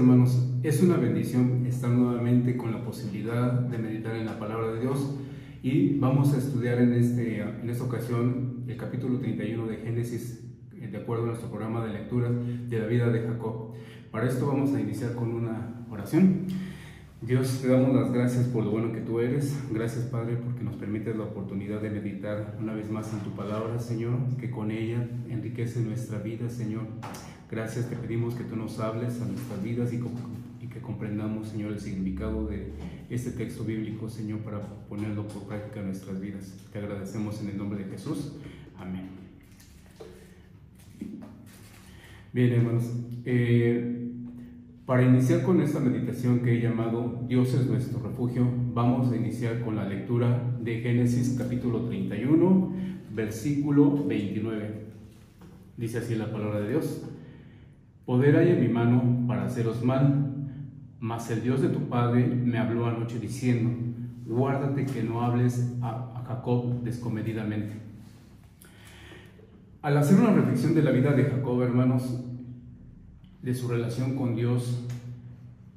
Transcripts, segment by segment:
hermanos, es una bendición estar nuevamente con la posibilidad de meditar en la palabra de Dios y vamos a estudiar en, este, en esta ocasión el capítulo 31 de Génesis eh, de acuerdo a nuestro programa de lecturas de la vida de Jacob. Para esto vamos a iniciar con una oración. Dios, te damos las gracias por lo bueno que tú eres. Gracias, Padre, porque nos permites la oportunidad de meditar una vez más en tu palabra, Señor, que con ella enriquece nuestra vida, Señor. Gracias, te pedimos que tú nos hables a nuestras vidas y, que comprendamos, Señor, el significado de este texto bíblico, Señor, para ponerlo por práctica en nuestras vidas. Te agradecemos en el nombre de Jesús. Amén. Bien, hermanos. Eh, para iniciar con esta meditación que he llamado Dios es nuestro refugio, vamos a iniciar con la lectura de Génesis capítulo 31, versículo 29. Dice así la palabra de Dios. Poder hay en mi mano para haceros mal, mas el Dios de tu Padre me habló anoche diciendo, guárdate que no hables a, Jacob descomedidamente. Al hacer una reflexión de la vida de Jacob, hermanos, de su relación con Dios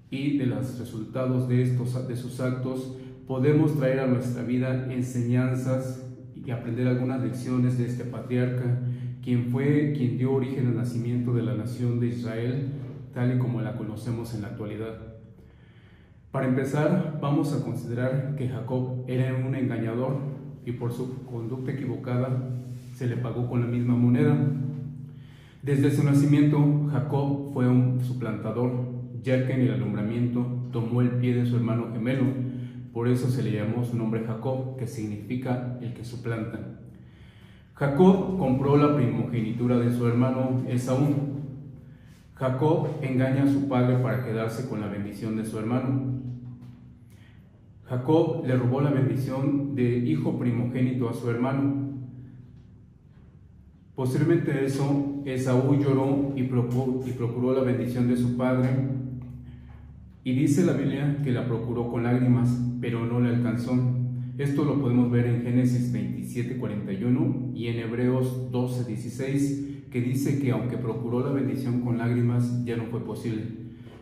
y de los resultados de, estos, de sus actos, podemos traer a nuestra vida enseñanzas y aprender algunas lecciones de este patriarca, quien fue quien dio origen al nacimiento de la nación de Israel, tal y como la conocemos en la actualidad. Para empezar, vamos a considerar que Jacob era un engañador y por su conducta equivocada se le pagó con la misma moneda. Desde su nacimiento, Jacob fue un suplantador, ya que en el alumbramiento tomó el pie de su hermano gemelo, por eso se le llamó su nombre Jacob, que significa el que suplanta. Jacob compró la primogenitura de su hermano Esaú. Jacob engaña a su padre para quedarse con la bendición de su hermano. Jacob le robó la bendición de hijo primogénito a su hermano. Posteriormente eso, Esaú lloró y procuró, la bendición de su padre. Y dice la Biblia que la procuró con lágrimas, pero no le alcanzó. Esto lo podemos ver en Génesis 27, 41 y en Hebreos 12, 16, que dice que aunque procuró la bendición con lágrimas, ya no fue posible.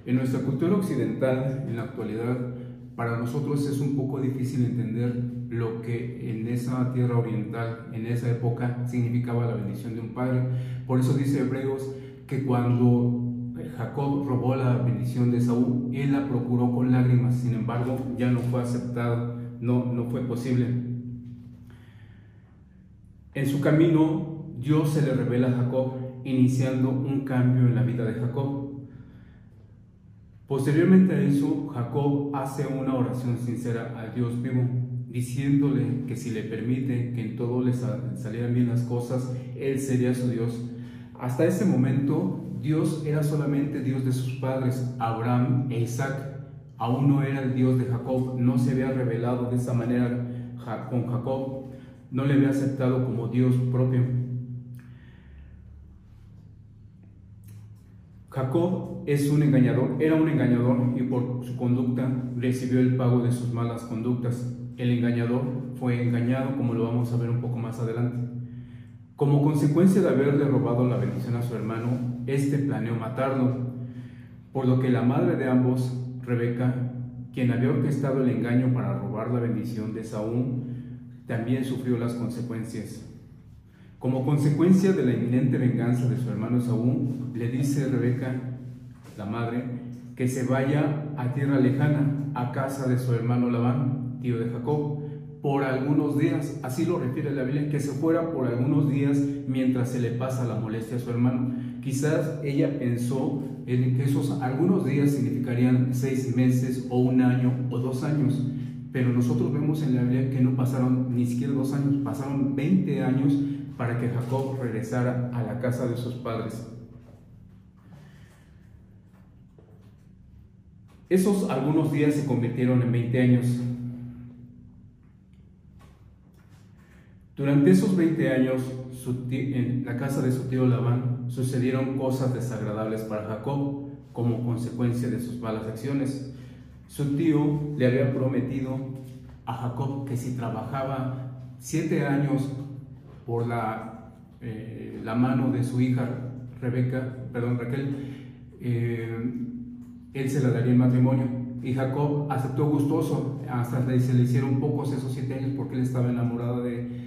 En nuestra cultura occidental, en la actualidad, para nosotros es un poco difícil entender lo que en esa tierra oriental, en esa época, significaba la bendición de un padre. Por eso dice Hebreos que cuando Jacob robó la bendición de Saúl, él la procuró con lágrimas, sin embargo, ya no fue aceptado, no, no fue posible. En su camino, Dios se le revela a Jacob, iniciando un cambio en la vida de Jacob. Posteriormente a eso, Jacob hace una oración sincera al Dios vivo, diciéndole que si le permite que en todo le salieran bien las cosas, Él sería su Dios. Hasta ese momento, Dios era solamente Dios de sus padres, Abraham e Isaac. Aún no era el Dios de Jacob, no se había revelado de esa manera con Jacob, no le había aceptado como Dios propio. Jacob es un engañador, era un engañador y por su conducta recibió el pago de sus malas conductas. El engañador fue engañado, como lo vamos a ver un poco más adelante. Como consecuencia de haberle robado la bendición a su hermano, este planeó matarlo, por lo que la madre de ambos, Rebeca, quien había orquestado el engaño para robar la bendición de Saúl, también sufrió las consecuencias. Como consecuencia de la inminente venganza de su hermano Saúl, le dice Rebeca, la madre, que se vaya a tierra lejana, a casa de su hermano Labán, tío de Jacob, por algunos días. Así lo refiere la Biblia, que se fuera por algunos días mientras se le pasa la molestia a su hermano. Quizás ella pensó en que esos algunos días significarían seis meses o un año o dos años. Pero nosotros vemos en la Biblia que no pasaron ni siquiera dos años, pasaron 20 años para que Jacob regresara a la casa de sus padres. Esos algunos días se convirtieron en 20 años. Durante esos 20 años, en la casa de su tío Labán sucedieron cosas desagradables para Jacob como consecuencia de sus malas acciones. Su tío le había prometido a Jacob que si trabajaba siete años por la, eh, la mano de su hija Rebeca, perdón, Raquel, eh, él se la daría en matrimonio. Y Jacob aceptó gustoso, hasta se le hicieron pocos esos siete años porque él estaba enamorado de,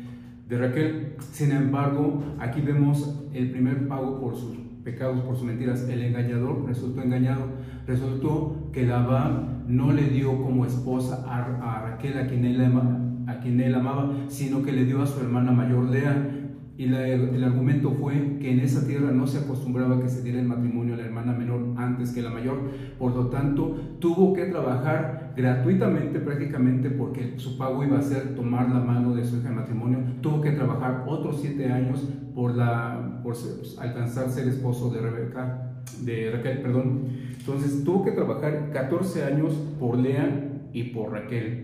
de Raquel. Sin embargo, aquí vemos el primer pago por sus pecados, por sus mentiras. El engañador resultó engañado. Resultó que Labán no le dio como esposa a, Raquel, a quien, él a quien él amaba, sino que le dio a su hermana mayor Lea y el argumento fue que en esa tierra no se acostumbraba que se diera el matrimonio a la hermana menor antes que la mayor. Por lo tanto, tuvo que trabajar gratuitamente prácticamente porque su pago iba a ser tomar la mano de su hija de matrimonio. Tuvo que trabajar otros siete años por, la, por pues, alcanzar ser esposo de Rebeca, de Raquel, perdón. Entonces tuvo que trabajar 14 años por Lea y por Raquel.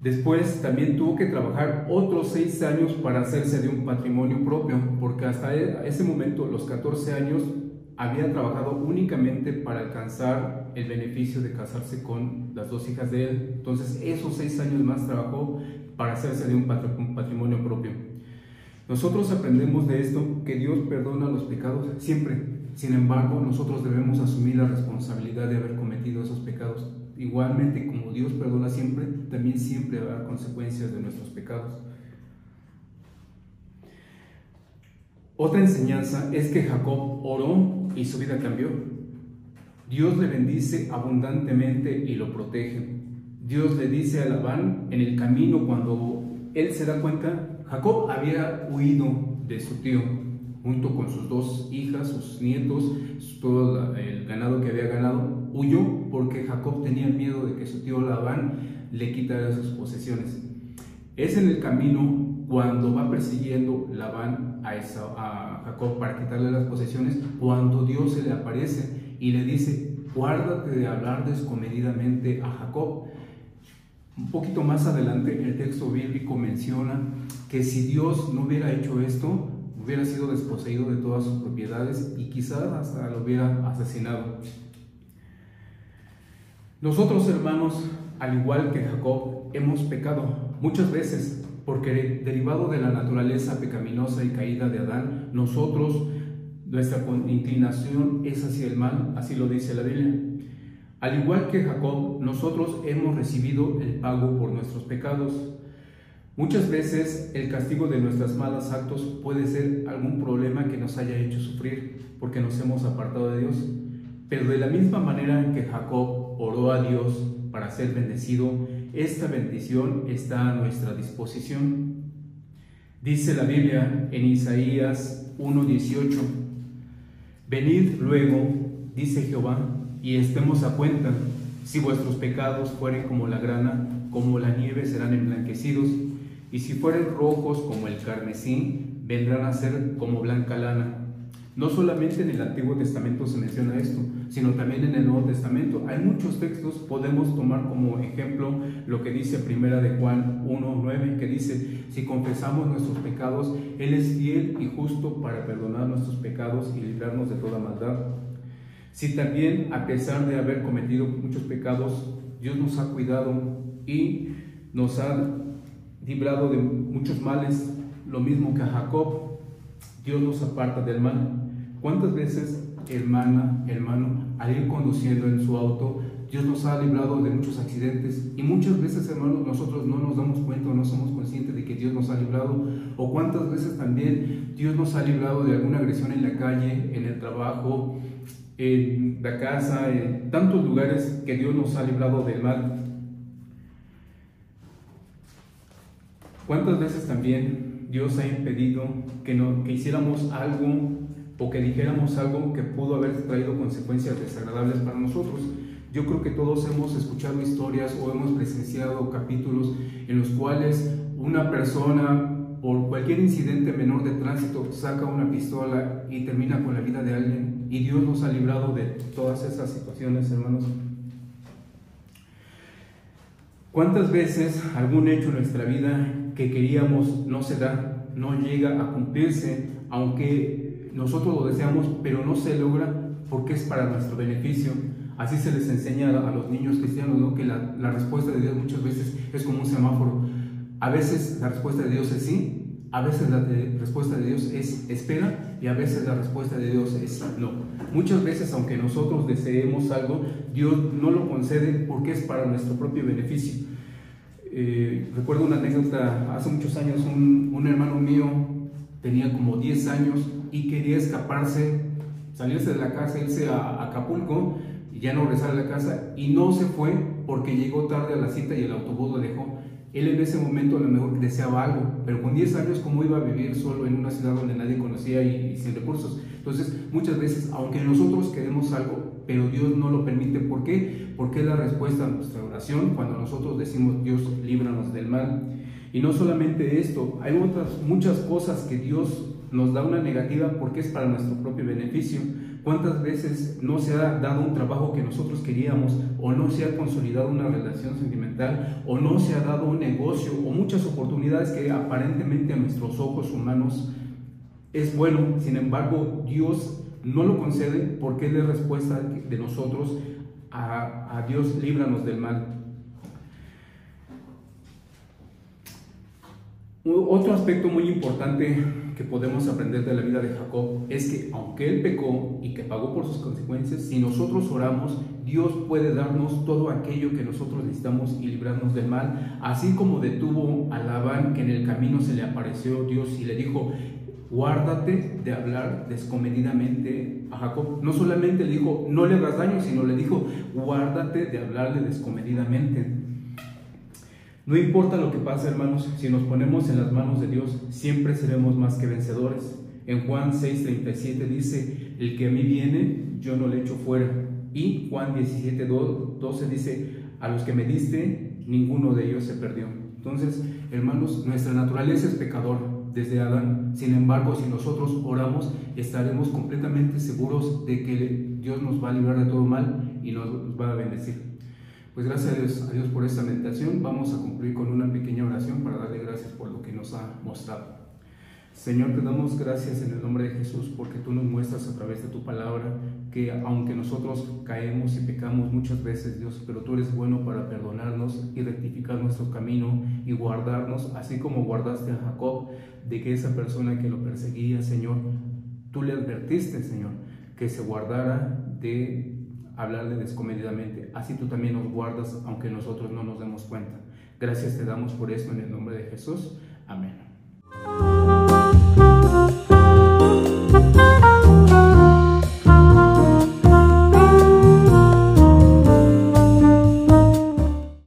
Después también tuvo que trabajar otros seis años para hacerse de un patrimonio propio, porque hasta e, ese momento, los 14 años, había trabajado únicamente para alcanzar el beneficio de casarse con las dos hijas de él. Entonces, esos seis años más trabajó para hacerse de un patrimonio propio. Nosotros aprendemos de esto que Dios perdona los pecados siempre. Sin embargo, nosotros debemos asumir la responsabilidad de haber cometido esos pecados. Igualmente, como Dios perdona siempre, también siempre habrá consecuencias de nuestros pecados. Otra enseñanza es que Jacob oró y su vida cambió. Dios le bendice abundantemente y lo protege. Dios le dice a Labán en el camino cuando él se da cuenta, Jacob había huido de su tío junto con sus dos hijas, sus nietos, todo el ganado que había ganado, huyó porque Jacob tenía miedo de que su tío Labán le quitara sus posesiones. Es en el camino cuando va persiguiendo Labán a, Jacob para quitarle las posesiones, cuando Dios se le aparece y le dice, guárdate de hablar descomedidamente a Jacob. Un poquito más adelante el texto bíblico menciona que si Dios no hubiera hecho esto, hubiera sido desposeído de todas sus propiedades y quizás hasta lo hubiera asesinado. Nosotros, hermanos, al igual que Jacob, hemos pecado muchas veces porque derivado de la naturaleza pecaminosa y caída de Adán, nosotros, nuestra inclinación es hacia el mal, así lo dice la Biblia. Al igual que Jacob, nosotros hemos recibido el pago por nuestros pecados. Muchas veces el castigo de nuestros malos actos puede ser algún problema que nos haya hecho sufrir porque nos hemos apartado de Dios. Pero de la misma manera que Jacob oró a Dios para ser bendecido, esta bendición está a nuestra disposición. Dice la Biblia en Isaías 1:18, Venid luego, dice Jehová, y estemos a cuenta, si vuestros pecados fueren como la grana, como la nieve serán emblanquecidos y si fueren rojos como el carmesí, vendrán a ser como blanca lana. No solamente en el Antiguo Testamento se menciona esto, sino también en el Nuevo Testamento. Hay muchos textos, podemos tomar como ejemplo lo que dice Primera de Juan 1.9, que dice, si confesamos nuestros pecados, Él es fiel y justo para perdonar nuestros pecados y librarnos de toda maldad. Si también, a pesar de haber cometido muchos pecados, Dios nos ha cuidado y nos ha librado de muchos males, lo mismo que a Jacob, Dios nos aparta del mal. ¿Cuántas veces, hermana, hermano, al ir conduciendo en su auto, Dios nos ha librado de muchos accidentes y muchas veces, hermanos, nosotros no nos damos cuenta o no somos conscientes de que Dios nos ha librado. O cuántas veces también Dios nos ha librado de alguna agresión en la calle, en el trabajo, en la casa, en tantos lugares que Dios nos ha librado del mal. ¿Cuántas veces también Dios ha impedido que, no, que hiciéramos algo o que dijéramos algo que pudo haber traído consecuencias desagradables para nosotros? Yo creo que todos hemos escuchado historias o hemos presenciado capítulos en los cuales una persona por cualquier incidente menor de tránsito saca una pistola y termina con la vida de alguien y Dios nos ha librado de todas esas situaciones, hermanos. ¿Cuántas veces algún hecho en nuestra vida que queríamos no se da, no llega a cumplirse, aunque nosotros lo deseamos, pero no se logra porque es para nuestro beneficio. Así se les enseña a los niños cristianos, ¿no? que la, respuesta de Dios muchas veces es como un semáforo. A veces la respuesta de Dios es sí A veces la respuesta de Dios es espera y a veces la respuesta de Dios es no. Muchas veces, aunque nosotros deseemos algo, Dios no lo concede porque es para nuestro propio beneficio. Eh, recuerdo una anécdota, hace muchos años un, un hermano mío tenía como 10 años y quería escaparse, salirse de la casa, irse a Acapulco y ya no regresar a la casa y no se fue porque llegó tarde a la cita y el autobús lo dejó. Él en ese momento a lo mejor deseaba algo, pero con 10 años, ¿cómo iba a vivir solo en una ciudad donde nadie conocía y, sin recursos? Entonces, muchas veces, aunque nosotros queremos algo, pero Dios no lo permite, ¿por qué? Porque es la respuesta a nuestra oración cuando nosotros decimos, Dios, líbranos del mal. Y no solamente esto, hay otras muchas cosas que Dios nos da una negativa porque es para nuestro propio beneficio. ¿Cuántas veces no se ha dado un trabajo que nosotros queríamos o no se ha consolidado una relación sentimental o no se ha dado un negocio o muchas oportunidades que aparentemente a nuestros ojos humanos es bueno, sin embargo Dios no lo concede porque es la respuesta de nosotros a, a Dios líbranos del mal. Otro aspecto muy importante que podemos aprender de la vida de Jacob es que aunque él pecó y que pagó por sus consecuencias, si nosotros oramos, Dios puede darnos todo aquello que nosotros necesitamos y librarnos del mal, así como detuvo a Labán que en el camino se le apareció Dios y le dijo, guárdate de hablar descomedidamente a Jacob. No solamente le dijo, no le hagas daño, sino le dijo, guárdate de hablarle descomedidamente. No importa lo que pase, hermanos, si nos ponemos en las manos de Dios, siempre seremos más que vencedores. En Juan 6:37 dice, el que a mí viene, yo no le echo fuera. Y Juan 17:12 dice, a los que me diste, ninguno de ellos se perdió. Entonces, hermanos, nuestra naturaleza es pecador desde Adán. Sin embargo, si nosotros oramos, estaremos completamente seguros de que Dios nos va a librar de todo mal y nos va a bendecir. Pues gracias a Dios, por esta meditación. Vamos a cumplir con una pequeña oración para darle gracias por lo que nos ha mostrado. Señor, te damos gracias en el nombre de Jesús porque tú nos muestras a través de tu palabra que aunque nosotros caemos y pecamos muchas veces, Dios, pero tú eres bueno para perdonarnos y rectificar nuestro camino y guardarnos, así como guardaste a Jacob de que esa persona que lo perseguía, Señor, tú le advertiste, Señor, que se guardara de hablarle descomedidamente. Así tú también nos guardas, aunque nosotros no nos demos cuenta. Gracias te damos por esto en el nombre de Jesús. Amén.